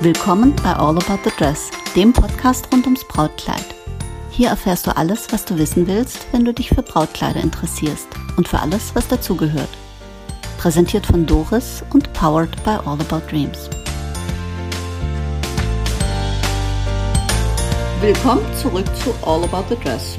Willkommen bei All About the Dress, dem Podcast rund ums Brautkleid. Hier erfährst du alles, was du wissen willst, wenn du dich für Brautkleider interessierst und für alles, was dazugehört. Präsentiert von Doris und powered by All About Dreams. Willkommen zurück zu All About the Dress.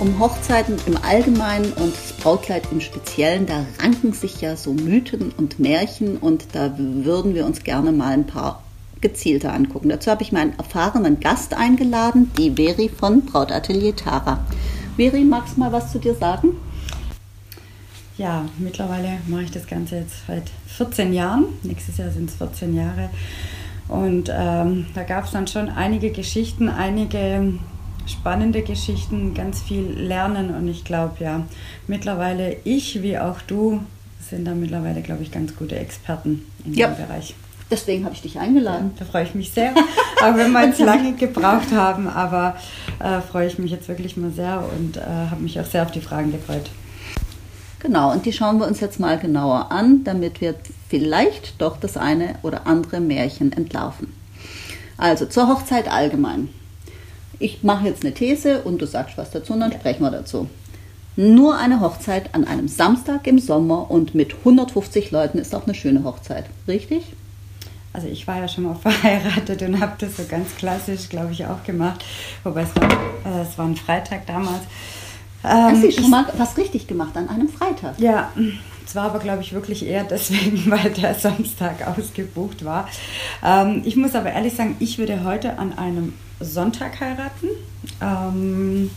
Um Hochzeiten im Allgemeinen und das Brautkleid im Speziellen, da ranken sich ja so Mythen und Märchen und da würden wir uns gerne mal ein paar gezielter angucken. Dazu habe ich meinen erfahrenen Gast eingeladen, die Veri von Brautatelier Tara. Veri, magst du mal was zu dir sagen? Ja, mittlerweile mache ich das Ganze jetzt seit 14 Jahren. Nächstes Jahr sind es 14 Jahre. Und ähm, da gab es dann schon einige Geschichten, einige spannende Geschichten, ganz viel Lernen. Und ich glaube, ja, mittlerweile ich wie auch du sind da mittlerweile, glaube ich, ganz gute Experten in ja. dem Bereich. Deswegen habe ich dich eingeladen. Ja, da freue ich mich sehr. Auch wenn wir jetzt lange gebraucht haben, aber äh, freue ich mich jetzt wirklich mal sehr und äh, habe mich auch sehr auf die Fragen gefreut. Genau, und die schauen wir uns jetzt mal genauer an, damit wir vielleicht doch das eine oder andere Märchen entlarven. Also zur Hochzeit allgemein. Ich mache jetzt eine These und du sagst was dazu und dann ja. sprechen wir dazu. Nur eine Hochzeit an einem Samstag im Sommer und mit 150 Leuten ist auch eine schöne Hochzeit, richtig? Also ich war ja schon mal verheiratet und habe das so ganz klassisch, glaube ich, auch gemacht. Wobei es war, äh, es war ein Freitag damals. Ähm, Hast du schon mal was richtig gemacht an einem Freitag? Ja, es war aber, glaube ich, wirklich eher deswegen, weil der Samstag ausgebucht war. Ähm, ich muss aber ehrlich sagen, ich würde heute an einem Sonntag heiraten. Ähm,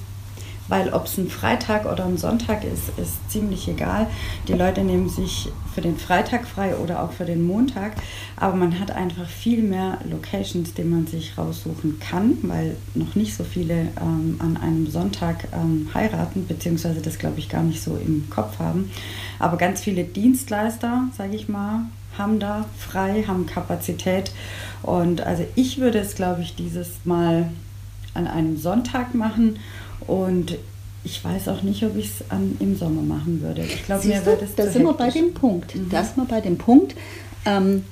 weil ob es ein Freitag oder ein Sonntag ist, ist ziemlich egal. Die Leute nehmen sich für den Freitag frei oder auch für den Montag, aber man hat einfach viel mehr Locations, die man sich raussuchen kann, weil noch nicht so viele ähm, an einem Sonntag ähm, heiraten, beziehungsweise das glaube ich gar nicht so im Kopf haben. Aber ganz viele Dienstleister, sage ich mal, haben da frei, haben Kapazität und also ich würde es glaube ich dieses Mal an einem Sonntag machen und ich weiß auch nicht, ob ich es im Sommer machen würde. Ich glaube, mir es Da sind wir bei dem Punkt. Mhm. Da sind wir bei dem Punkt. Ähm,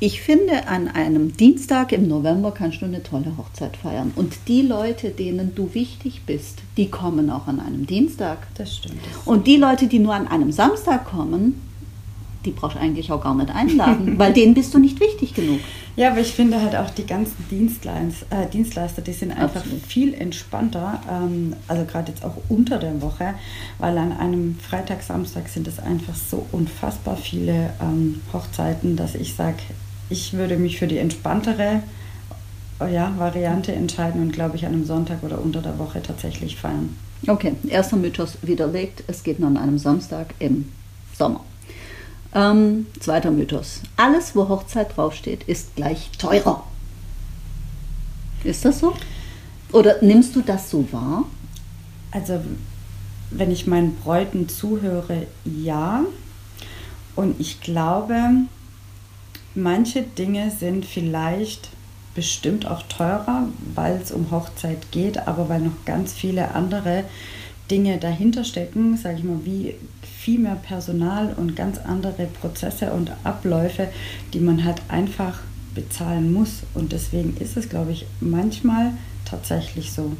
ich finde, an einem Dienstag im November kannst du eine tolle Hochzeit feiern. Und die Leute, denen du wichtig bist, die kommen auch an einem Dienstag. Das stimmt. Das Und die Leute, die nur an einem Samstag kommen, die brauchst du eigentlich auch gar nicht einladen, weil denen bist du nicht wichtig genug. Ja, aber ich finde halt auch die ganzen Dienstleins, äh, Dienstleister, die sind einfach Absolut. viel entspannter, ähm, also gerade jetzt auch unter der Woche, weil an einem Freitag, Samstag sind es einfach so unfassbar viele ähm, Hochzeiten, dass ich sage, ich würde mich für die entspanntere ja, Variante entscheiden und glaube ich an einem Sonntag oder unter der Woche tatsächlich feiern. Okay, erster Mythos widerlegt, es geht nur an einem Samstag im Sommer. Ähm, zweiter Mythos. Alles, wo Hochzeit draufsteht, ist gleich teurer. Ist das so? Oder nimmst du das so wahr? Also, wenn ich meinen Bräuten zuhöre, ja. Und ich glaube, manche Dinge sind vielleicht bestimmt auch teurer, weil es um Hochzeit geht, aber weil noch ganz viele andere Dinge dahinter stecken, sage ich mal, wie viel mehr Personal und ganz andere Prozesse und Abläufe, die man halt einfach bezahlen muss. Und deswegen ist es, glaube ich, manchmal tatsächlich so.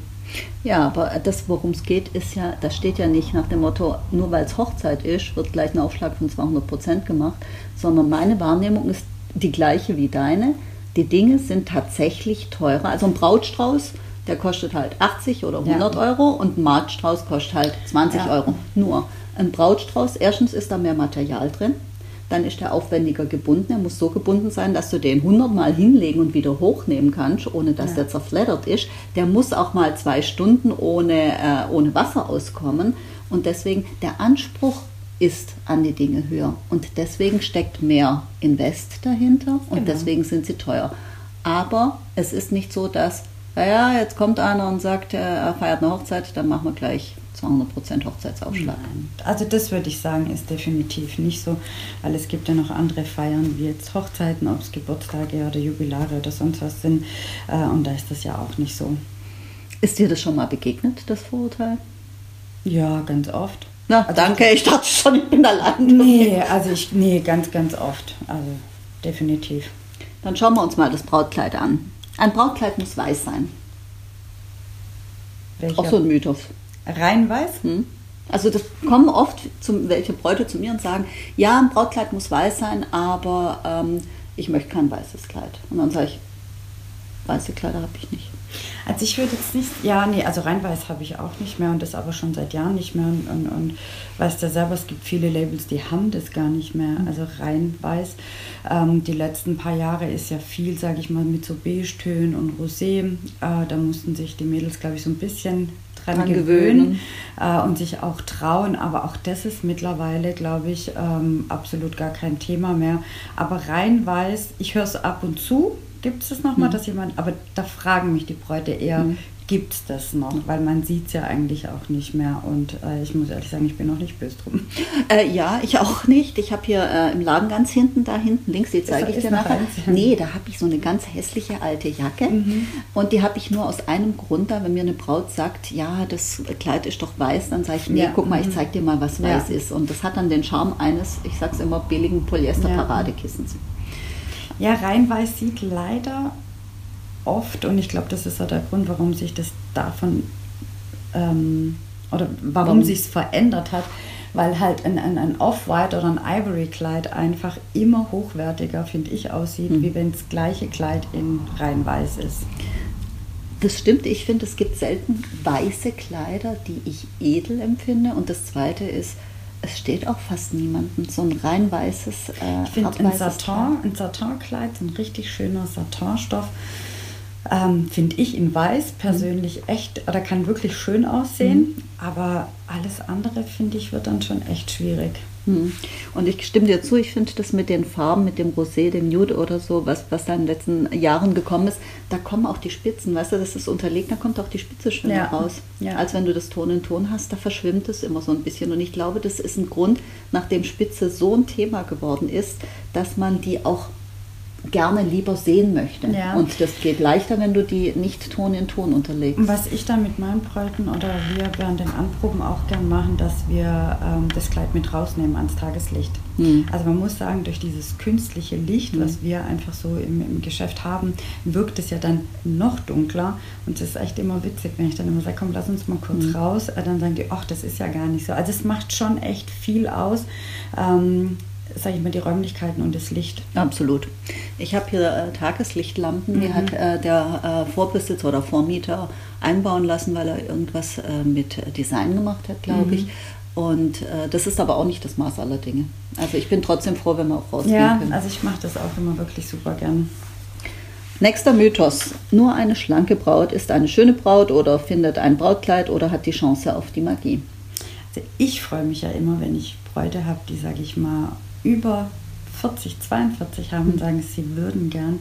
Ja, aber das, worum es geht, ist ja, das steht ja nicht nach dem Motto, nur weil es Hochzeit ist, wird gleich ein Aufschlag von 200 Prozent gemacht, sondern meine Wahrnehmung ist die gleiche wie deine. Die Dinge sind tatsächlich teurer. Also ein Brautstrauß, der kostet halt 80 oder 100 ja. Euro und ein Marktstrauß kostet halt 20 ja. Euro. Nur ein Brautstrauß, erstens ist da mehr Material drin, dann ist er aufwendiger gebunden. Er muss so gebunden sein, dass du den 100 Mal hinlegen und wieder hochnehmen kannst, ohne dass ja. der zerfleddert ist. Der muss auch mal zwei Stunden ohne, äh, ohne Wasser auskommen. Und deswegen, der Anspruch ist an die Dinge höher. Und deswegen steckt mehr Invest dahinter und genau. deswegen sind sie teuer. Aber es ist nicht so, dass, naja, jetzt kommt einer und sagt, er feiert eine Hochzeit, dann machen wir gleich 200% Hochzeitsaufschlag. Nein. Also das würde ich sagen, ist definitiv nicht so, weil es gibt ja noch andere Feiern, wie jetzt Hochzeiten, ob es Geburtstage oder Jubilare oder sonst was sind. Äh, und da ist das ja auch nicht so. Ist dir das schon mal begegnet, das Vorurteil? Ja, ganz oft. Na, also danke, ich dachte schon, ich bin allein. Nee, also ich, nee, ganz, ganz oft. Also definitiv. Dann schauen wir uns mal das Brautkleid an. Ein Brautkleid muss weiß sein. Welcher? Auch so ein Mythos. Rein weiß? Hm. Also das kommen oft zum, welche Bräute zu mir und sagen, ja, ein Brautkleid muss weiß sein, aber ähm, ich möchte kein weißes Kleid. Und dann sage ich, weiße Kleider habe ich nicht. Also ich würde jetzt nicht, ja, nee, also rein weiß habe ich auch nicht mehr und das aber schon seit Jahren nicht mehr. Und, und, und weißt ja selber, es gibt viele Labels, die haben das gar nicht mehr. Mhm. Also rein weiß. Ähm, die letzten paar Jahre ist ja viel, sage ich mal, mit so Beige-Tönen und Rosé. Äh, da mussten sich die Mädels, glaube ich, so ein bisschen dran, dran gewöhnen, gewöhnen. Äh, und sich auch trauen. Aber auch das ist mittlerweile, glaube ich, ähm, absolut gar kein Thema mehr. Aber rein weiß, ich höre es ab und zu Gibt es das nochmal, mhm. dass jemand, aber da fragen mich die Bräute eher, mhm. gibt es das noch? Weil man sieht es ja eigentlich auch nicht mehr und äh, ich muss ehrlich sagen, ich bin noch nicht böse drum. Äh, ja, ich auch nicht. Ich habe hier äh, im Laden ganz hinten, da hinten links, die zeige ich dir nachher. Nee, da habe ich so eine ganz hässliche alte Jacke mhm. und die habe ich nur aus einem Grund da, wenn mir eine Braut sagt, ja, das Kleid ist doch weiß, dann sage ich, nee, ja. guck mal, ich mhm. zeige dir mal, was weiß ja. ist. Und das hat dann den Charme eines, ich sage es immer, billigen Polyester-Paradekissens. Ja. Ja, Rheinweiß sieht leider oft, und ich glaube, das ist auch der Grund, warum sich das davon ähm, oder warum mhm. sich es verändert hat, weil halt ein, ein, ein Off-White oder ein Ivory-Kleid einfach immer hochwertiger, finde ich, aussieht, mhm. wie wenn das gleiche Kleid in Rheinweiß ist. Das stimmt, ich finde, es gibt selten weiße Kleider, die ich edel empfinde. Und das Zweite ist, es steht auch fast niemandem. So ein rein weißes, äh, ich finde ein Satin, ein Satinkleid, ein richtig schöner Satinstoff, ähm, finde ich in weiß persönlich mhm. echt, oder kann wirklich schön aussehen, mhm. aber alles andere finde ich wird dann schon echt schwierig. Hm. Und ich stimme dir zu, ich finde das mit den Farben, mit dem Rosé, dem Nude oder so, was, was da in den letzten Jahren gekommen ist, da kommen auch die Spitzen, weißt du, das ist unterlegt, da kommt auch die Spitze schöner ja. raus. Ja. Als wenn du das Ton in Ton hast, da verschwimmt es immer so ein bisschen. Und ich glaube, das ist ein Grund, nachdem Spitze so ein Thema geworden ist, dass man die auch gerne lieber sehen möchte. Ja. Und das geht leichter, wenn du die nicht Ton in Ton unterlegst. Was ich dann mit meinen Bräuten oder wir während den Anproben auch gern machen, dass wir ähm, das Kleid mit rausnehmen ans Tageslicht. Mhm. Also man muss sagen, durch dieses künstliche Licht, mhm. was wir einfach so im, im, Geschäft haben, wirkt es ja dann noch dunkler. Und es ist echt immer witzig, wenn ich dann immer sage, komm, lass uns mal kurz mhm. raus. Äh, dann sagen die, ach, das ist ja gar nicht so. Also es macht schon echt viel aus. Ähm, sage ich mal, die Räumlichkeiten und das Licht. Absolut. Ich habe hier äh, Tageslichtlampen, mhm. die hat äh, der äh, Vorbesitzer oder Vormieter einbauen lassen, weil er irgendwas äh, mit Design gemacht hat, glaube mhm. ich. Und äh, das ist aber auch nicht das Maß aller Dinge. Also ich bin trotzdem froh, wenn wir auch rausgehen ja, können. Ja, also ich mache das auch immer wirklich super gern. Nächster Mythos. Nur eine schlanke Braut ist eine schöne Braut oder findet ein Brautkleid oder hat die Chance auf die Magie. Also ich freue mich ja immer, wenn ich Bräute habe, die, sage ich mal, über 40, 42 haben und sagen, sie würden gern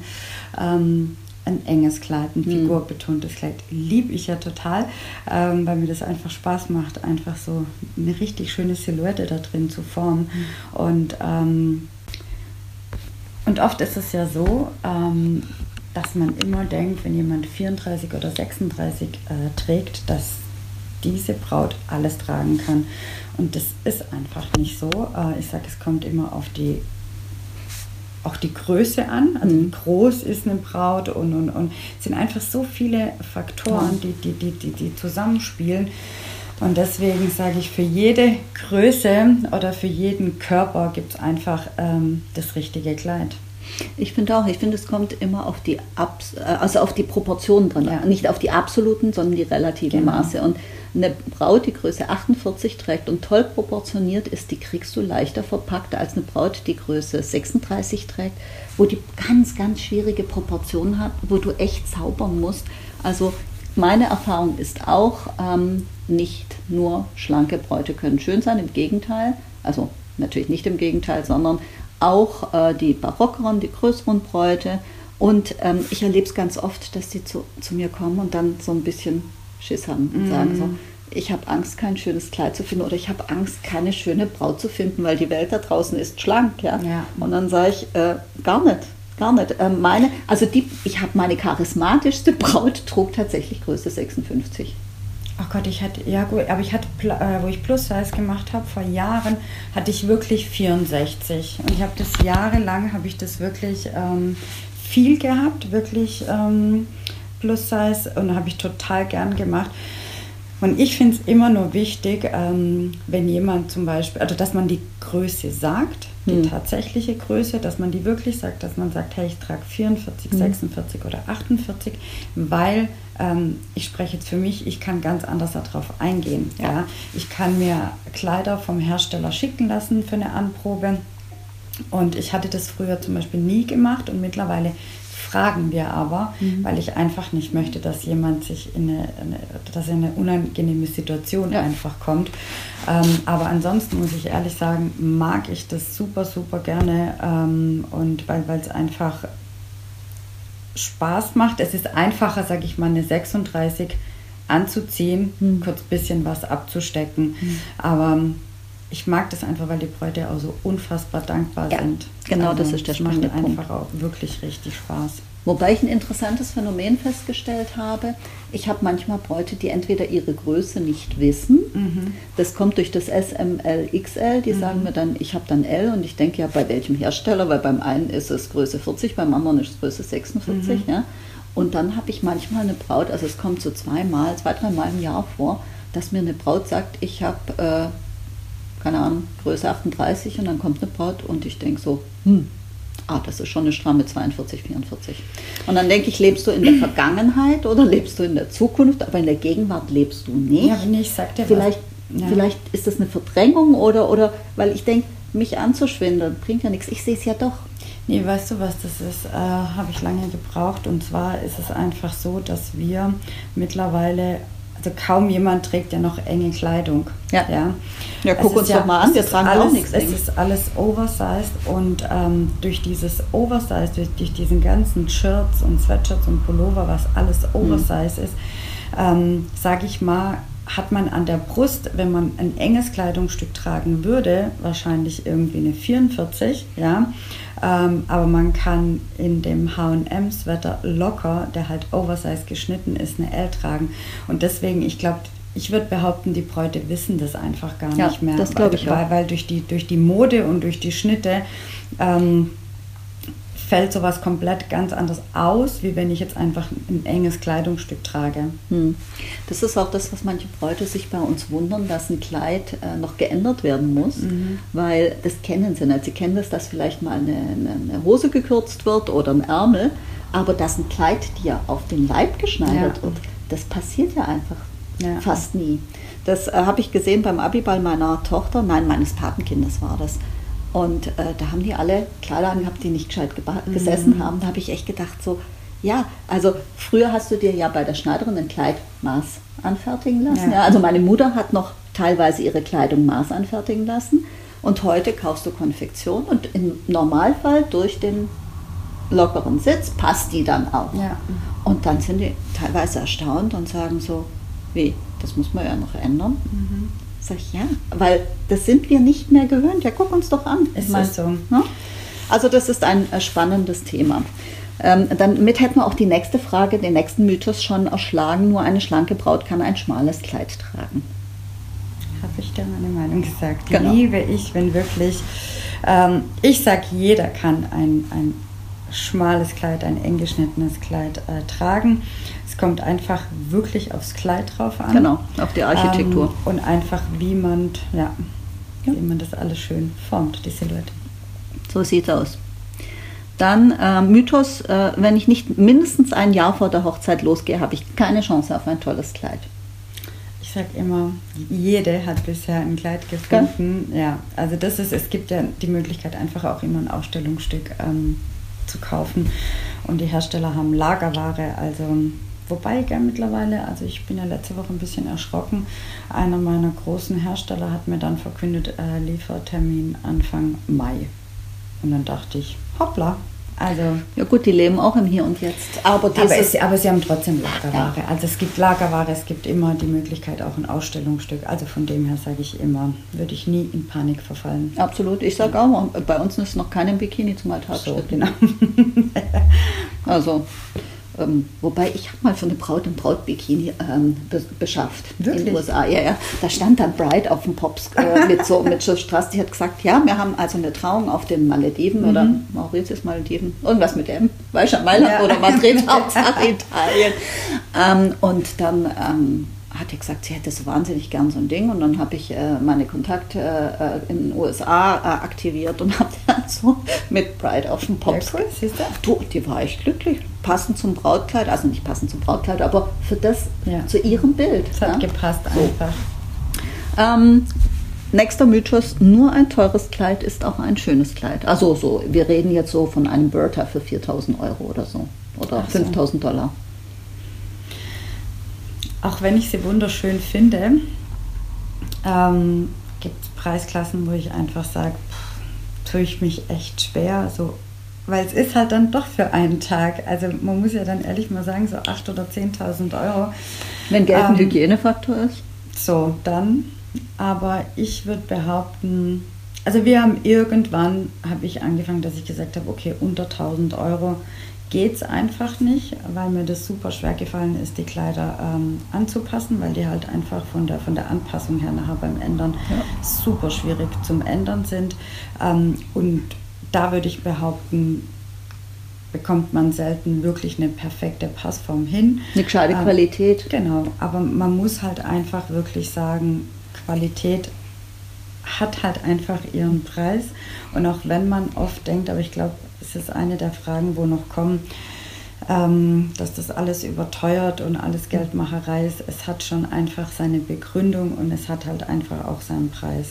ähm, ein enges Kleid, ein mhm. figurbetontes Kleid. Liebe ich ja total, ähm, weil mir das einfach Spaß macht, einfach so eine richtig schöne Silhouette da drin zu formen. Mhm. Und, ähm, und oft ist es ja so, ähm, dass man immer denkt, wenn jemand 34 oder 36 äh, trägt, dass diese Braut alles tragen kann. Und das ist einfach nicht so. Äh, ich sage, es kommt immer auf die auch die Größe an, also mhm. wie groß ist eine Braut und, und, und es sind einfach so viele Faktoren, die, die, die, die, die zusammenspielen. Und deswegen sage ich, für jede Größe oder für jeden Körper gibt es einfach ähm, das richtige Kleid. Ich finde auch, ich finde, es kommt immer auf die, Abs also auf die Proportionen dran, ja. nicht auf die absoluten, sondern die relativen genau. Maße. Und eine Braut, die Größe 48 trägt und toll proportioniert ist, die kriegst du leichter verpackt als eine Braut, die Größe 36 trägt, wo die ganz, ganz schwierige Proportionen hat, wo du echt zaubern musst. Also meine Erfahrung ist auch, ähm, nicht nur schlanke Bräute können schön sein, im Gegenteil, also natürlich nicht im Gegenteil, sondern auch äh, die barockeren, die größeren Bräute. Und ähm, ich erlebe es ganz oft, dass die zu, zu mir kommen und dann so ein bisschen Schiss haben und sagen so, ich habe Angst, kein schönes Kleid zu finden oder ich habe Angst, keine schöne Braut zu finden, weil die Welt da draußen ist schlank. Ja? ja. Und dann sage ich, äh, gar nicht, gar nicht. Äh, meine, also die, ich habe meine charismatischste Braut, trug tatsächlich Größe 56. Ach Gott, ich hatte, ja gut, aber ich hatte, äh, wo ich Plus Size gemacht habe, vor Jahren, hatte ich wirklich 64. Und ich habe das jahrelang, habe ich das wirklich ähm, viel gehabt, wirklich ähm, Plus Size und habe ich total gern gemacht. Und ich finde es immer nur wichtig, ähm, wenn jemand zum Beispiel, also dass man die Größe sagt, die hm. tatsächliche Größe, dass man die wirklich sagt, dass man sagt, hey, ich trage 44, hm. 46 oder 48, weil ähm, ich spreche jetzt für mich, ich kann ganz anders darauf eingehen. Ja. ja. Ich kann mir Kleider vom Hersteller schicken lassen für eine Anprobe. Und ich hatte das früher zum Beispiel nie gemacht und mittlerweile fragen wir aber, mhm. weil ich einfach nicht möchte, dass jemand sich in eine, eine dass in eine unangenehme Situation ja. einfach kommt. Ähm, aber ansonsten muss ich ehrlich sagen, mag ich das super, super gerne ähm, und weil es einfach Spaß macht. Es ist einfacher, sage ich mal, eine 36 anzuziehen, mhm. kurz ein bisschen was abzustecken. Mhm. Aber ich mag das einfach, weil die Bräute auch so unfassbar dankbar ja, sind. Genau, also, das ist der spannende macht Punkt. einfach auch wirklich richtig Spaß. Wobei ich ein interessantes Phänomen festgestellt habe. Ich habe manchmal Bräute, die entweder ihre Größe nicht wissen. Mhm. Das kommt durch das SML, XL. Die mhm. sagen mir dann, ich habe dann L und ich denke ja, bei welchem Hersteller? Weil beim einen ist es Größe 40, beim anderen ist es Größe 46. Mhm. Ja? Und dann habe ich manchmal eine Braut, also es kommt so zweimal, zwei, dreimal im Jahr vor, dass mir eine Braut sagt, ich habe, äh, keine Ahnung, Größe 38 und dann kommt eine Braut und ich denke so, hm, ah, das ist schon eine stramme 42, 44. Und dann denke ich, lebst du in der Vergangenheit oder lebst du in der Zukunft, aber in der Gegenwart lebst du nicht. Ja, wenn ich sagte, vielleicht, ja. vielleicht ist das eine Verdrängung oder, oder weil ich denke, mich anzuschwindeln bringt ja nichts. Ich sehe es ja doch. Nee, weißt du, was das ist? Äh, Habe ich lange gebraucht. Und zwar ist es einfach so, dass wir mittlerweile kaum jemand trägt ja noch enge Kleidung. Ja, ja. ja guck uns ja, doch mal an, wir tragen alles, auch nichts. Es ist alles oversized und ähm, durch dieses Oversized, durch, durch, diesen ganzen Shirts und Sweatshirts und Pullover, was alles mhm. oversized mhm. ist, ähm, sage ich mal, hat man an der Brust, wenn man ein enges Kleidungsstück tragen würde, wahrscheinlich irgendwie eine 44, ja. Ähm, aber man kann in dem H&M-Sweater locker, der halt oversize geschnitten ist, eine L tragen. Und deswegen, ich glaube, ich würde behaupten, die Bräute wissen das einfach gar ja, nicht mehr. Das glaube ich weil, auch. Weil durch die, durch die Mode und durch die Schnitte ähm, fällt sowas komplett ganz anders aus, wie wenn ich jetzt einfach ein enges Kleidungsstück trage. Hm. Das ist auch das, was manche Bräute sich bei uns wundern, dass ein Kleid äh, noch geändert werden muss, mhm. weil das kennen sie nicht. Sie kennen das, dass vielleicht mal eine, eine, Hose gekürzt wird oder ein Ärmel, aber dass ein Kleid dir auf den Leib geschneidert ja. wird, das passiert ja einfach ja. fast nie. Das äh, habe ich gesehen beim Abiball meiner Tochter, nein, meines Patenkindes war das. Und äh, da haben die alle Kleider angehabt, die nicht gescheit mhm. gesessen haben. Da habe ich echt gedacht, so, ja, also früher hast du dir ja bei der Schneiderin ein Kleid Maß anfertigen lassen. Ja. ja. also meine Mutter hat noch teilweise ihre Kleidung Maß anfertigen lassen. Und heute kaufst du Konfektion und im Normalfall durch den lockeren Sitz passt die dann auch. Ja. Und dann sind die teilweise erstaunt und sagen so, wie, das muss man ja noch ändern. Mhm. Sag ich, ja, weil das sind wir nicht mehr gewöhnt. Ja, guck uns doch an. Ist mal so. Ne? Also das ist ein äh, spannendes Thema. Ähm, damit hätten wir auch die nächste Frage, den nächsten Mythos schon erschlagen. Nur eine schlanke Braut kann ein schmales Kleid tragen. Habe ich da meine Meinung gesagt. Genau. Liebe ich, wenn wirklich, ähm, ich sage, jeder kann ein, ein schmales Kleid, ein eng geschnittenes Kleid äh, tragen. Es kommt einfach wirklich aufs Kleid drauf an. Genau, auf die Architektur. Ähm, und einfach, wie man, ja, ja, wie man das alles schön formt, die Silhouette. So sieht es aus. Dann äh, Mythos, äh, wenn ich nicht mindestens ein Jahr vor der Hochzeit losgehe, habe ich keine Chance auf ein tolles Kleid. Ich sage immer, jede hat bisher ein Kleid gefunden. Ja, ja also das ist, es gibt ja die Möglichkeit, einfach auch immer ein Ausstellungsstück ähm, zu kaufen. Und die Hersteller haben Lagerware, also Wobei, mittlerweile, also ich bin ja letzte Woche ein bisschen erschrocken. Einer meiner großen Hersteller hat mir dann verkündet, äh, Liefertermin Anfang Mai. Und dann dachte ich, hoppla. Also, ja gut, die leben auch im Hier und Jetzt. Aber, aber, es, aber sie haben trotzdem Lagerware. Ja. Also es gibt Lagerware, es gibt immer die Möglichkeit auch ein Ausstellungsstück. Also von dem her sage ich immer, würde ich nie in Panik verfallen. Absolut. Ich sage auch, bei uns ist noch keinem Bikini zum Alltag. So, genau. also ähm, wobei ich habe mal für eine Braut ein Brautbikini ähm, be beschafft Wirklich? in den USA. Ja, ja. Da stand dann Bride auf dem Pops äh, mit so mit so Straß. Die hat gesagt, ja, wir haben also eine Trauung auf den Malediven oder Mauritius Malediven, irgendwas mit dem, weißt du, Mailand Ja. oder Madrid, Hauptsache Italien. Ähm, und dann ähm, hat die gesagt, sie hätte so wahnsinnig gern so ein Ding. Und dann habe ich äh, meine Kontakte äh, in den USA äh, aktiviert und habe dann so mit Bride auf dem Pops Ja, cool? Du, die war echt glücklich. Passend zum Brautkleid, also nicht passend zum Brautkleid, aber für das, Ja. zu ihrem Bild. Es hat ja. gepasst So. einfach. Ähm, nächster Mythos, nur ein teures Kleid ist auch ein schönes Kleid. Also so, wir reden jetzt so von einem Bertha für 4000 Euro oder so. Oder so. 5000 Dollar. Auch wenn ich sie wunderschön finde, ähm, gibt es Preisklassen, wo ich einfach sage, tue ich mich echt schwer. So, weil es ist halt dann doch für einen Tag. Also man muss ja dann ehrlich mal sagen, so 8.000 oder 10.000 Euro. Wenn Geld ein Ähm, Hygienefaktor ist. So, dann. Aber ich würde behaupten, also wir haben irgendwann, habe ich angefangen, dass ich gesagt habe, okay, unter 1000 Euro geht es einfach nicht, weil mir das super schwer gefallen ist, die Kleider ähm, anzupassen, weil die halt einfach von der, von der Anpassung her nachher beim Ändern Ja. super schwierig zum Ändern sind. Ähm, und da würde ich behaupten, bekommt man selten wirklich eine perfekte Passform hin. Eine gescheite Ähm, Qualität. Genau, aber man muss halt einfach wirklich sagen, Qualität hat halt einfach ihren Preis. Und auch wenn man oft denkt, aber ich glaube, es ist eine der Fragen, wo noch kommen, ähm, dass das alles überteuert und alles Geldmacherei ist. Es hat schon einfach seine Begründung und es hat halt einfach auch seinen Preis.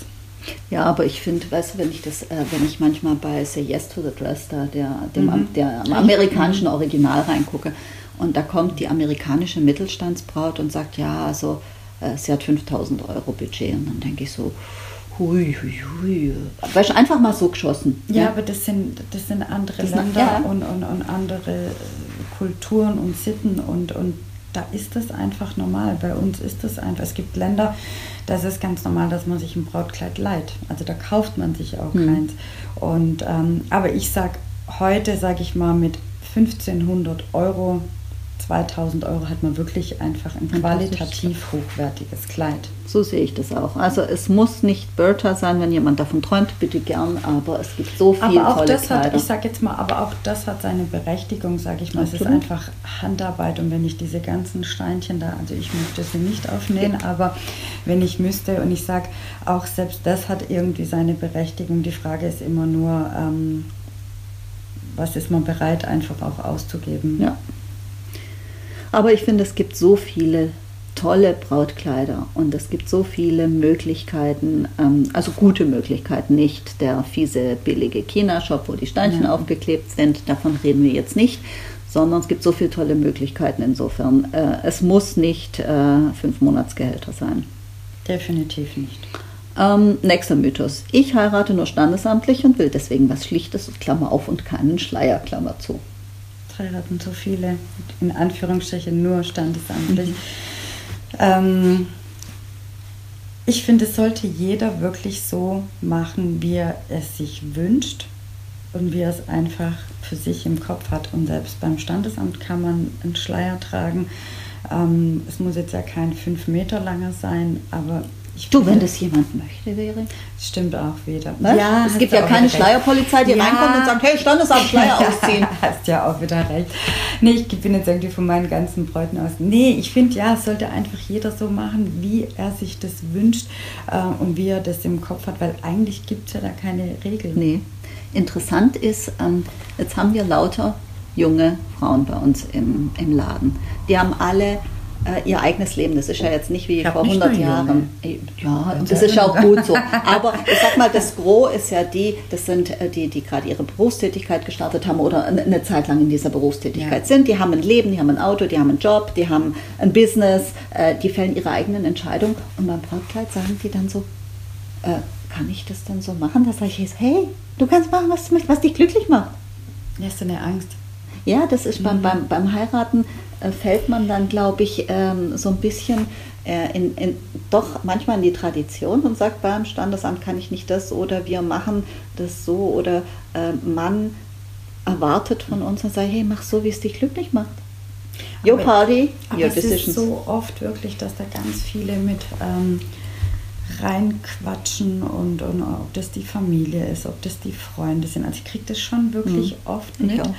Ja, aber ich finde, weißt du, wenn ich das, äh, wenn ich manchmal bei Say Yes to the Dress da, der, dem, Mhm. der amerikanischen Original reingucke und da kommt die amerikanische Mittelstandsbraut und sagt, ja, also äh, sie hat 5000 Euro Budget und dann denke ich so, hui, hui, hui. Weißt du, einfach mal so geschossen. Ja, aber das sind, das sind andere Das Länder ja. und, und, und andere Kulturen und Sitten und, und da ist das einfach normal. Bei uns ist das einfach. Es gibt Länder, da ist es ganz normal, dass man sich ein Brautkleid leiht. Also da kauft man sich auch Mhm. keins. Und, ähm, aber ich sag heute, sage ich mal, mit 1500 Euro, 2000 Euro hat man wirklich einfach ein qualitativ hochwertiges Kleid. So sehe ich das auch. Also es muss nicht Bertha sein, wenn jemand davon träumt, bitte gern, aber es gibt so viele Aber auch tolle das hat, Kleider. ich sag jetzt mal, aber auch das hat seine Berechtigung, sage ich mal. Es ist Absolut. einfach Handarbeit und wenn ich diese ganzen Steinchen da, also ich möchte sie nicht aufnähen, aber wenn ich müsste und ich sage, auch selbst das hat irgendwie seine Berechtigung. Die Frage ist immer nur, ähm, was ist man bereit einfach auch auszugeben. Ja. Aber ich finde, es gibt so viele tolle Brautkleider und es gibt so viele Möglichkeiten, ähm, also gute Möglichkeiten, nicht der fiese, billige China-Shop, wo die Steinchen Ja. aufgeklebt sind, davon reden wir jetzt nicht, sondern es gibt so viele tolle Möglichkeiten insofern. Äh, es muss nicht äh, fünf Monatsgehälter sein. Definitiv nicht. Ähm, nächster Mythos. Ich heirate nur standesamtlich und will deswegen was Schlichtes, Klammer auf und keinen Schleier, Klammer zu. Heiraten so viele, in Anführungsstrichen nur standesamtlich. Ähm, ich finde, es sollte jeder wirklich so machen, wie er es sich wünscht und wie er es einfach für sich im Kopf hat. Und selbst beim Standesamt kann man einen Schleier tragen. Ähm, es muss jetzt ja kein fünf Meter langer sein, aber Du, wenn das jemand möchte, wäre. das stimmt auch wieder. Was? es hast gibt du ja keine recht. Schleierpolizei, die Ja. reinkommt und sagt, hey, Standesamt, Schleier ausziehen. Hast ja auch wieder recht. Nee, ich bin jetzt irgendwie von meinen ganzen Bräuten aus. Nee, ich finde ja, es sollte einfach jeder so machen, wie er sich das wünscht äh, und wie er das im Kopf hat, weil eigentlich gibt es ja da keine Regeln. Nee. Interessant ist, ähm, jetzt haben wir lauter junge Frauen bei uns im, im Laden. Die haben alle äh, ihr eigenes Leben. Das ist ja jetzt nicht wie vor nicht 100 nur Jahren. Äh, Ja, Und das ist ja auch gut so. Aber ich sag mal, das Gros ist ja die, das sind äh, die, die gerade ihre Berufstätigkeit gestartet haben oder eine Zeit lang in dieser Berufstätigkeit Ja. sind. Die haben ein Leben, die haben ein Auto, die haben einen Job, die haben ein Business, äh, die fällen ihre eigenen Entscheidungen. Und beim Brautkleid sagen die dann so, äh, kann ich das dann so machen? Da sage ich jetzt, hey, du kannst machen, was was dich glücklich macht. Hast du eine Angst? Ja, das ist Mhm. beim, beim, beim Heiraten fällt man dann, glaube ich, ähm, so ein bisschen äh, in, in, doch manchmal in die Tradition und sagt, beim Standesamt kann ich nicht das oder wir machen das so oder äh, Mann erwartet von uns und sagt, hey, mach so, wie es dich glücklich macht. Your aber, party, aber your es decisions. ist so oft wirklich, dass da ganz viele mit ähm, reinquatschen und, und ob das die Familie ist, ob das die Freunde sind. Also ich kriege das schon wirklich Mhm. oft mit. auch.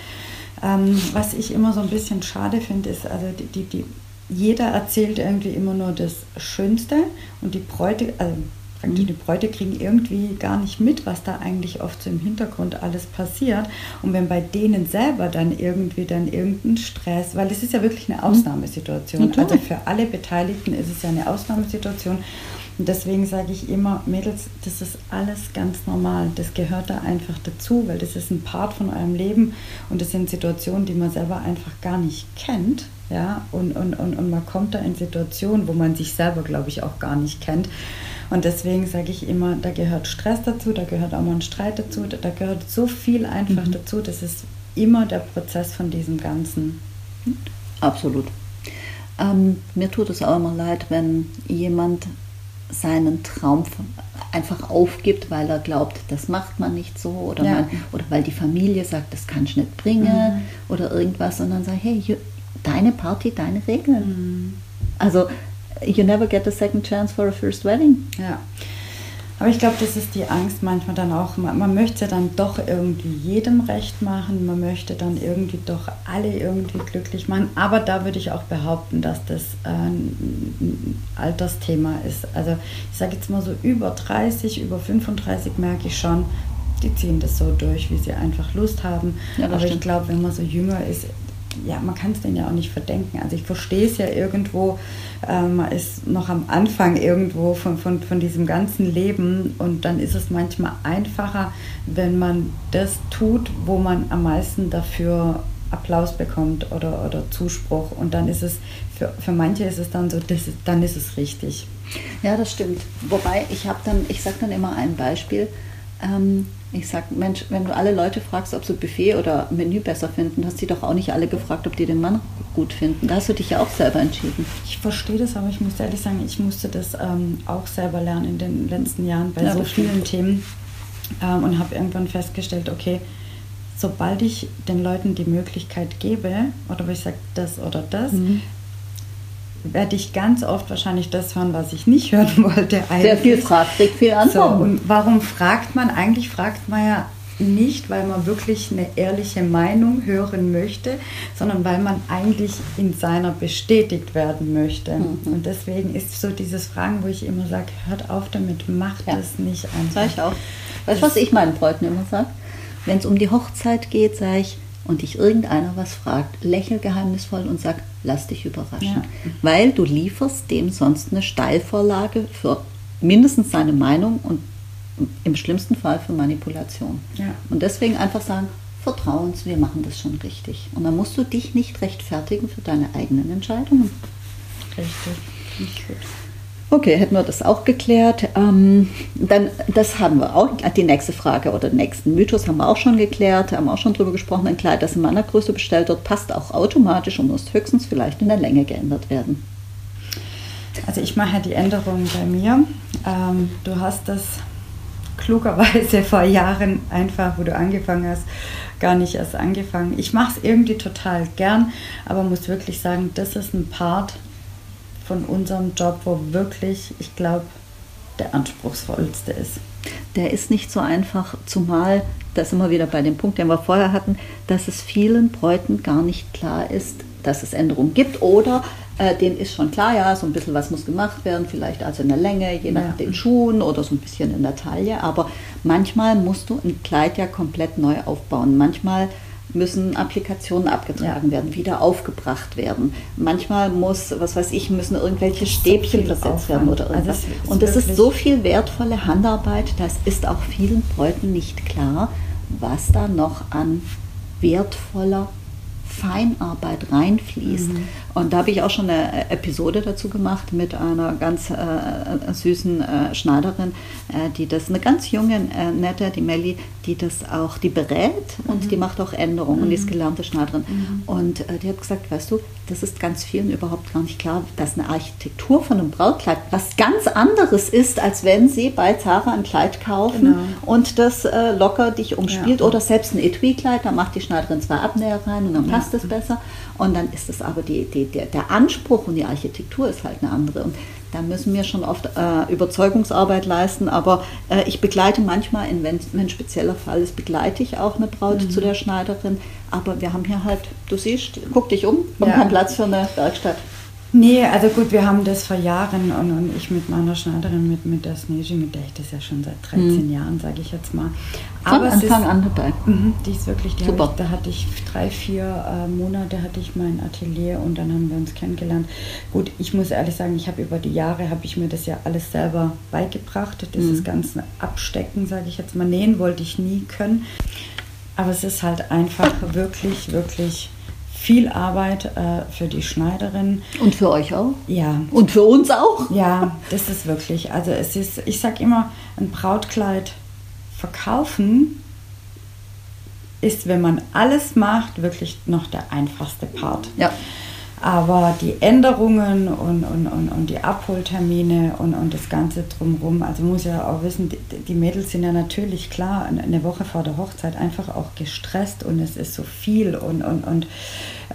Ähm, was ich immer so ein bisschen schade finde, ist, also die, die, die, jeder erzählt irgendwie immer nur das Schönste und die Bräute, also praktisch Mhm. die Bräute kriegen irgendwie gar nicht mit, was da eigentlich oft so im Hintergrund alles passiert. Und wenn bei denen selber dann irgendwie dann irgendein Stress, weil es ist ja wirklich eine Ausnahmesituation. Natürlich. Also für alle Beteiligten ist es ja eine Ausnahmesituation. Und deswegen sage ich immer, Mädels, das ist alles ganz normal. Das gehört da einfach dazu, weil das ist ein Part von eurem Leben und das sind Situationen, die man selber einfach gar nicht kennt. Ja, und, und, und, und man kommt da in Situationen, wo man sich selber, glaube ich, auch gar nicht kennt. Und deswegen sage ich immer, da gehört Stress dazu, da gehört auch mal ein Streit dazu, da, gehört so viel einfach Mhm. dazu. Das ist immer der Prozess von diesem Ganzen. Absolut. Ähm, mir tut es auch immer leid, wenn jemand seinen Traum einfach aufgibt, weil er glaubt, das macht man nicht so oder, Ja. man, oder weil die Familie sagt, das kann ich nicht bringen Mhm. oder irgendwas, sondern sagt, hey, you, deine Party, deine Regeln. Also, you never get a second chance for a first wedding. Ja. Aber ich glaube, das ist die Angst manchmal dann auch. Man, man möchte dann doch irgendwie jedem recht machen. Man möchte dann irgendwie doch alle irgendwie glücklich machen. Aber da würde ich auch behaupten, dass das äh, ein Altersthema ist. Also ich sage jetzt mal so über 30, über 35 merke ich schon, die ziehen das so durch, wie sie einfach Lust haben. Ja, Aber ich stimmt. glaube, wenn man so jünger ist, ja, man kann es denen ja auch nicht verdenken. Also ich verstehe es ja irgendwo, äh, man ist noch am Anfang irgendwo von, von, von diesem ganzen Leben und dann ist es manchmal einfacher, wenn man das tut, wo man am meisten dafür Applaus bekommt oder, oder Zuspruch. Und dann ist es, für, für manche ist es dann so, das ist, dann ist es richtig. Ja, das stimmt. Wobei ich habe dann, ich sage dann immer ein Beispiel. Ähm, ich sage, Mensch, wenn du alle Leute fragst, ob sie Buffet oder Menü besser finden, hast du doch auch nicht alle gefragt, ob die den Mann gut finden. Da hast du dich ja auch selber entschieden. Ich verstehe das, aber ich muss ehrlich sagen, ich musste das ähm, auch selber lernen in den letzten Jahren bei Ja, so das stimmt. vielen Themen ähm, und habe irgendwann festgestellt, okay, sobald ich den Leuten die Möglichkeit gebe, oder ich sage das oder das, Mhm. Werde ich ganz oft wahrscheinlich das hören, was ich nicht hören wollte. Wer viel eigentlich. fragt, kriegt viel So, Antworten. und warum fragt man? Eigentlich fragt man ja nicht, weil man wirklich eine ehrliche Meinung hören möchte, sondern weil man eigentlich in seiner bestätigt werden möchte. Mhm. Und deswegen ist so dieses Fragen, wo ich immer sage, hört auf damit, macht Ja. es nicht Sag einfach. ich auch. Weißt du, was ich meinen Bräuten immer sage? Wenn es um die Hochzeit geht, sage ich, und dich irgendeiner was fragt, lächel geheimnisvoll und sag, lass dich überraschen. Ja. Weil du lieferst dem sonst eine Steilvorlage für mindestens seine Meinung und im schlimmsten Fall für Manipulation. Ja. Und deswegen einfach sagen, vertrau uns, wir machen das schon richtig. Und dann musst du dich nicht rechtfertigen für deine eigenen Entscheidungen. Richtig. Ich gut. Okay, hätten wir das auch geklärt. Ähm, dann, das haben wir auch. Die nächste Frage oder den nächsten Mythos haben wir auch schon geklärt, haben auch schon drüber gesprochen. Ein Kleid, das in meiner Größe bestellt wird, passt auch automatisch und muss höchstens vielleicht in der Länge geändert werden. Also ich mache die Änderung bei mir. Ähm, du hast das klugerweise vor Jahren einfach, wo du angefangen hast, gar nicht erst angefangen. Ich mache es irgendwie total gern, aber muss wirklich sagen, das ist ein Part von unserem Job, wo wirklich, ich glaube, der anspruchsvollste ist. Der ist nicht so einfach, zumal, das sind wir wieder bei dem Punkt, den wir vorher hatten, dass es vielen Bräuten gar nicht klar ist, dass es Änderungen gibt oder äh, denen ist schon klar, ja, so ein bisschen was muss gemacht werden, vielleicht also in der Länge, je nach Ja. den Schuhen oder so ein bisschen in der Taille, aber manchmal musst du ein Kleid ja komplett neu aufbauen. Manchmal müssen Applikationen abgetragen werden, wieder aufgebracht werden. Manchmal muss, was weiß ich, müssen irgendwelche Stäbchen versetzt werden Aufwand. oder Also irgendwas. es ist Und das ist so viel wertvolle Handarbeit, das ist auch vielen Bräuten nicht klar, was da noch an wertvoller Feinarbeit reinfließt. Mhm. Und da habe ich auch schon eine Episode dazu gemacht mit einer ganz äh, süßen äh, Schneiderin, äh, die das, eine ganz junge, äh, nette, die Melli, die das auch, die berät und mhm. die macht auch Änderungen mhm. und die ist mhm. gelernte Schneiderin. Mhm. Und äh, die hat gesagt, weißt du, das ist ganz vielen überhaupt gar nicht klar, dass eine Architektur von einem Brautkleid was ganz anderes ist, als wenn sie bei Zara ein Kleid kaufen genau. und das äh, locker dich umspielt ja. oder selbst ein Etui-Kleid, da macht die Schneiderin zwei Abnäher rein und dann passt es besser. Und dann ist es aber die, die, der, der Anspruch und die Architektur ist halt eine andere. Und da müssen wir schon oft äh, Überzeugungsarbeit leisten, aber äh, ich begleite manchmal, in, wenn, wenn ein spezieller Fall ist, begleite ich auch eine Braut mhm. zu der Schneiderin. Aber wir haben hier halt, du siehst, guck dich um, wir ja. haben Platz für eine Werkstatt. Nee, also gut, wir haben das vor Jahren und, und ich mit meiner Schneiderin, mit, mit der Sneji, mit der ich das ja schon seit 13 mhm. Jahren, sage ich jetzt mal. Aber Von Anfang ist, an dabei. Mh, die ist wirklich, die Super. Ich, da hatte ich drei, vier äh, Monate hatte ich mein Atelier und dann haben wir uns kennengelernt. Gut, ich muss ehrlich sagen, ich habe über die Jahre, habe ich mir das ja alles selber beigebracht. Dieses mhm. ganze Abstecken, sage ich jetzt mal, nähen wollte ich nie können. Aber es ist halt einfach wirklich, wirklich viel Arbeit äh, für die Schneiderin. Und für euch auch? Ja. Und für uns auch? Ja, das ist wirklich. Also es ist, ich sage immer, ein Brautkleid verkaufen ist, wenn man alles macht, wirklich noch der einfachste Part. Ja. Aber die Änderungen und, und, und, und die Abholtermine und, und das Ganze drumherum, also muss ja auch wissen, die, die Mädels sind ja natürlich klar eine Woche vor der Hochzeit einfach auch gestresst und es ist so viel und, und, und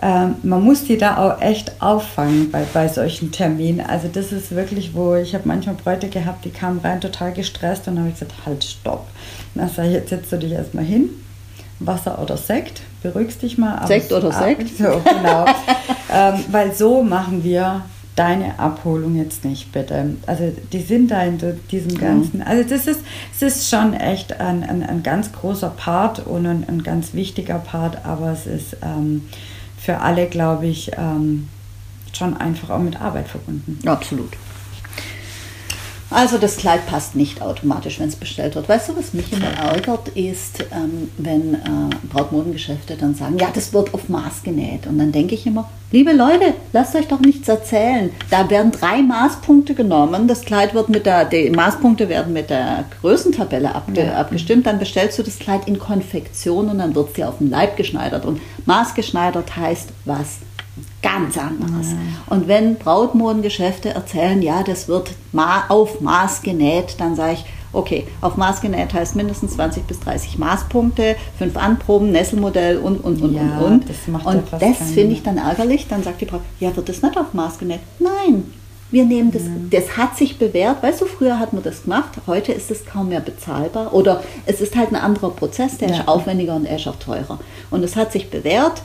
ähm, man muss die da auch echt auffangen bei, bei solchen Terminen. Also das ist wirklich, wo ich habe manchmal Bräute gehabt, die kamen rein total gestresst und habe ich gesagt, halt, stopp. Dann sage ich, jetzt setzt du dich erstmal hin, Wasser oder Sekt, beruhigst dich mal. Sekt oder Sekt? So, genau. ähm, weil so machen wir deine Abholung jetzt nicht, bitte. Also die sind da in diesem ganzen, also das ist, es ist schon echt ein, ein, ein ganz großer Part und ein, ein, ganz wichtiger Part, aber es ist ähm, für alle, glaube ich, ähm, schon einfach auch mit Arbeit verbunden. Absolut. Also das Kleid passt nicht automatisch, wenn es bestellt wird. Weißt du, was mich immer ärgert, ist, ähm, wenn äh, Brautmodengeschäfte dann sagen, ja, das wird auf Maß genäht. Und dann denke ich immer, liebe Leute, lasst euch doch nichts erzählen. Da werden drei Maßpunkte genommen. Das Kleid wird mit der, die Maßpunkte werden mit der Größentabelle abge, ja. abgestimmt. Dann bestellst du das Kleid in Konfektion und dann wird es dir auf den Leib geschneidert. Und maßgeschneidert heißt was? Ganz anderes. Ja. Und wenn Brautmodengeschäfte erzählen, ja, das wird auf Maß genäht, dann sage ich, okay, auf Maß genäht heißt mindestens 20 bis 30 Maßpunkte, fünf Anproben, Nesselmodell und, und, und, ja, und, und. Das und das finde ich dann ärgerlich. Dann sagt die Braut, ja, wird das nicht auf Maß genäht? Nein, wir nehmen das, ja. das hat sich bewährt. Weißt du, früher hat man das gemacht, heute ist es kaum mehr bezahlbar. Oder es ist halt ein anderer Prozess, der ja. ist aufwendiger und er ist auch teurer. Und es hat sich bewährt,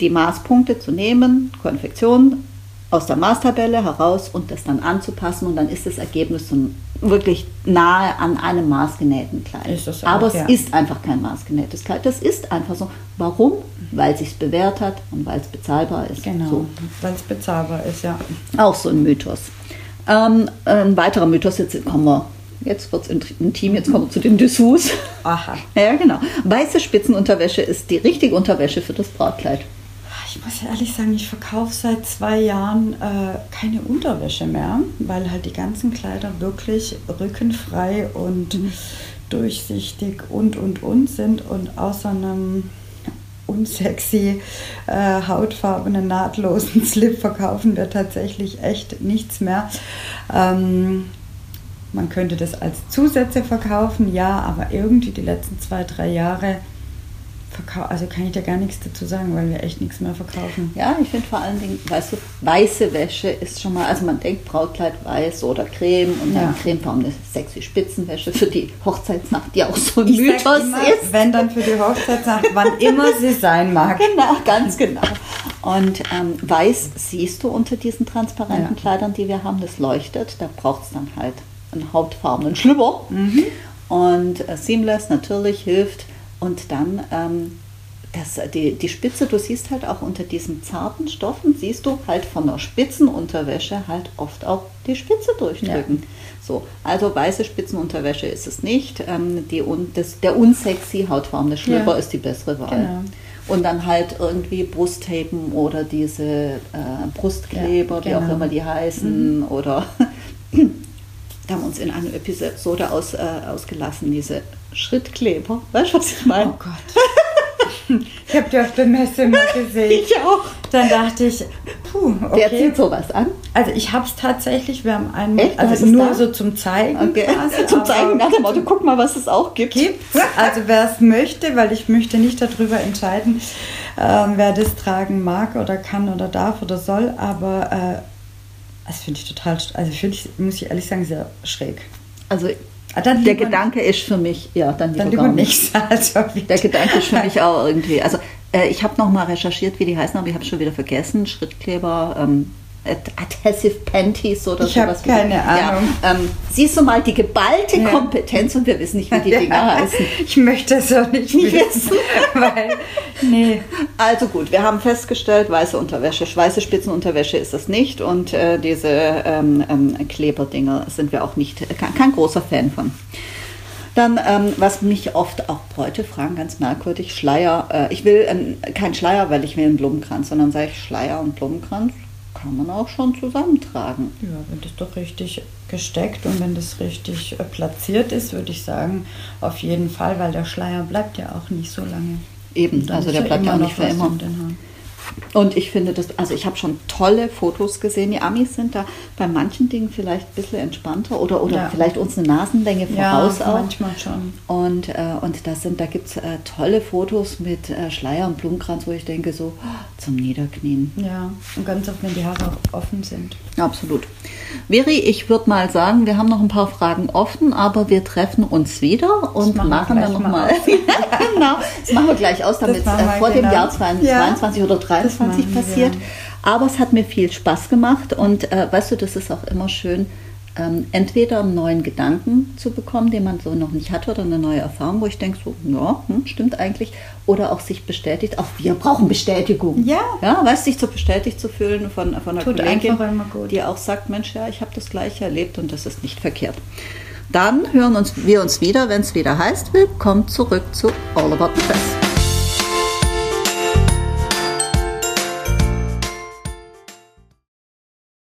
die Maßpunkte zu nehmen, Konfektion aus der Maßtabelle heraus und das dann anzupassen und dann ist das Ergebnis so wirklich nahe an einem maßgenähten Kleid. Auch, Aber es ja. ist einfach kein maßgenähtes Kleid. Das ist einfach so. Warum? Weil es sich bewährt hat und weil es bezahlbar ist. Genau, so. weil es bezahlbar ist, ja. Auch so ein Mythos. Ähm, ein weiterer Mythos, jetzt kommen wir Jetzt wird es intim, jetzt kommen wir zu den Dessous. Aha. Ja, genau. Weiße Spitzenunterwäsche ist die richtige Unterwäsche für das Brautkleid ich muss ehrlich sagen, ich verkaufe seit zwei Jahren äh, keine Unterwäsche mehr, weil halt die ganzen Kleider wirklich rückenfrei und durchsichtig und und und sind und außer einem unsexy äh, hautfarbenen nahtlosen Slip verkaufen wir tatsächlich echt nichts mehr. Ähm, man könnte das als Zusätze verkaufen, ja, aber irgendwie die letzten zwei, drei Jahre also kann ich dir gar nichts dazu sagen, weil wir echt nichts mehr verkaufen. Ja, ich finde vor allen Dingen, weißt du, weiße Wäsche ist schon mal, also man denkt Brautkleid weiß oder Creme und dann ja. Cremefarben, eine sexy Spitzenwäsche für die Hochzeitsnacht, die auch so ein ich Mythos immer, ist. Wenn dann für die Hochzeitsnacht, wann immer sie sein mag. Genau, ganz genau. Und ähm, weiß siehst du unter diesen transparenten ja. Kleidern, die wir haben, das leuchtet, da braucht es dann halt einen hautfarbenen Schlüpper. Mhm. Und äh, Seamless natürlich hilft und dann ähm, das, die, die Spitze, du siehst halt auch unter diesen zarten Stoffen, siehst du halt von der Spitzenunterwäsche halt oft auch die Spitze durchdrücken. Ja. So, also weiße Spitzenunterwäsche ist es nicht. Ähm, die, das, der unsexy hautfarbene Schlüpper ja. ist die bessere Wahl. Genau. Und dann halt irgendwie Brusttapen oder diese äh, Brustkleber, Ja, wie auch genau. immer die heißen. Oder da haben wir uns in einer Episode aus, äh, ausgelassen, diese Schrittkleber. Weißt du, was ich meine? Oh Gott. ich habe die auf der Messe mal gesehen. Ich auch. Dann dachte ich, puh, Wer okay. zieht sowas an? Also ich habe es tatsächlich, wir haben einen, Echt? Also du's nur da? so zum Zeigen Okay. quasi. Zum Zeigen nach dem Motto, guck mal, was es auch gibt. gibt's. Also wer es möchte, weil ich möchte nicht darüber entscheiden, ähm, wer das tragen mag oder kann oder darf oder soll, aber äh, das finde ich total, also finde ich, muss ich ehrlich sagen, sehr schräg. Also Ah, der Gedanke ist für mich, ja, dann lieber, Dann gar lieber nicht. nichts. Also Der Gedanke ist für mich auch irgendwie. Also äh, ich habe noch mal recherchiert, wie die heißen, aber ich habe schon wieder vergessen. Schrittkleber, ähm, Adhesive Panties oder Ich sowas. wie- keine Ahnung. Ja, ähm, siehst du mal die geballte Ja. Kompetenz und wir wissen nicht, wie die Dinger Ja, heißen. Ich möchte es auch nicht, wissen, weil, nee. Also gut, wir haben festgestellt, weiße Unterwäsche, weiße Spitzenunterwäsche ist das nicht und äh, diese ähm, ähm, Kleberdinger sind wir auch nicht, kein, kein großer Fan von. Dann, ähm, was mich oft auch Bräute fragen, ganz merkwürdig, Schleier. Äh, ich will ähm, kein Schleier, weil ich will einen Blumenkranz, sondern sage ich Schleier und Blumenkranz kann man auch schon zusammentragen. Ja, wenn das doch richtig gesteckt und wenn das richtig äh, platziert ist, würde ich sagen, auf jeden Fall, weil der Schleier bleibt ja auch nicht so lange. Eben, also der bleibt ja auch nicht für immer. Und ich finde das, also ich habe schon tolle Fotos gesehen. Die Amis sind da bei manchen Dingen vielleicht ein bisschen entspannter oder, oder Ja. vielleicht uns eine Nasenlänge Ja, voraus auch. manchmal schon. Und, äh, und das sind, da gibt es äh, tolle Fotos mit äh, Schleier und Blumenkranz, wo ich denke, so oh, zum Niederknien. Ja, und ganz oft, wenn die Haare auch offen sind. Absolut. Veri, ich würde mal sagen, wir haben noch ein paar Fragen offen, aber wir treffen uns wieder und machen machen, dann nochmal. mal genau, das machen wir gleich aus, damit es äh, vor dem genau. Jahr 22 Ja, 22 oder 23 machen wir. passiert. Aber es hat mir viel Spaß gemacht und äh, weißt du, das ist auch immer schön, ähm, entweder einen neuen Gedanken zu bekommen, den man so noch nicht hatte, oder eine neue Erfahrung, wo ich denke, so, ja, hm, stimmt eigentlich, oder auch sich bestätigt. Auch wir brauchen Bestätigung. Ja. Ja, weißt sich so bestätigt zu fühlen von, von einer Tut Kollegin, die auch sagt, Mensch, ja, ich habe das Gleiche erlebt und das ist nicht verkehrt. Dann hören uns, wir uns wieder, wenn es wieder heißt, willkommen zurück zu All About the Press.